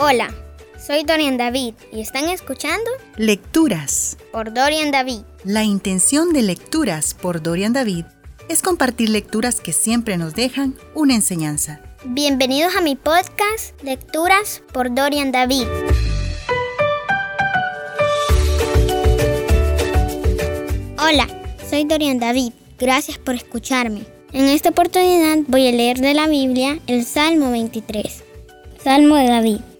Hola, soy Dorian David y están escuchando Lecturas por Dorian David. La intención de Lecturas por Dorian David es compartir lecturas que siempre nos dejan una enseñanza. Bienvenidos a mi podcast Lecturas por Dorian David. Hola, soy Dorian David. Gracias por escucharme. En esta oportunidad voy a leer de la Biblia el Salmo 23. Salmo de David.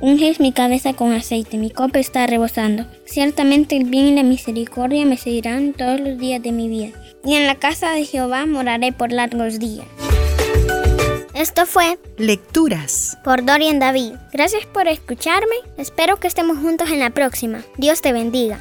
Unges mi cabeza con aceite, mi copa está rebosando. Ciertamente el bien y la misericordia me seguirán todos los días de mi vida. Y en la casa de Jehová moraré por largos días. Esto fue Lecturas por Dorian David. Gracias por escucharme. Espero que estemos juntos en la próxima. Dios te bendiga.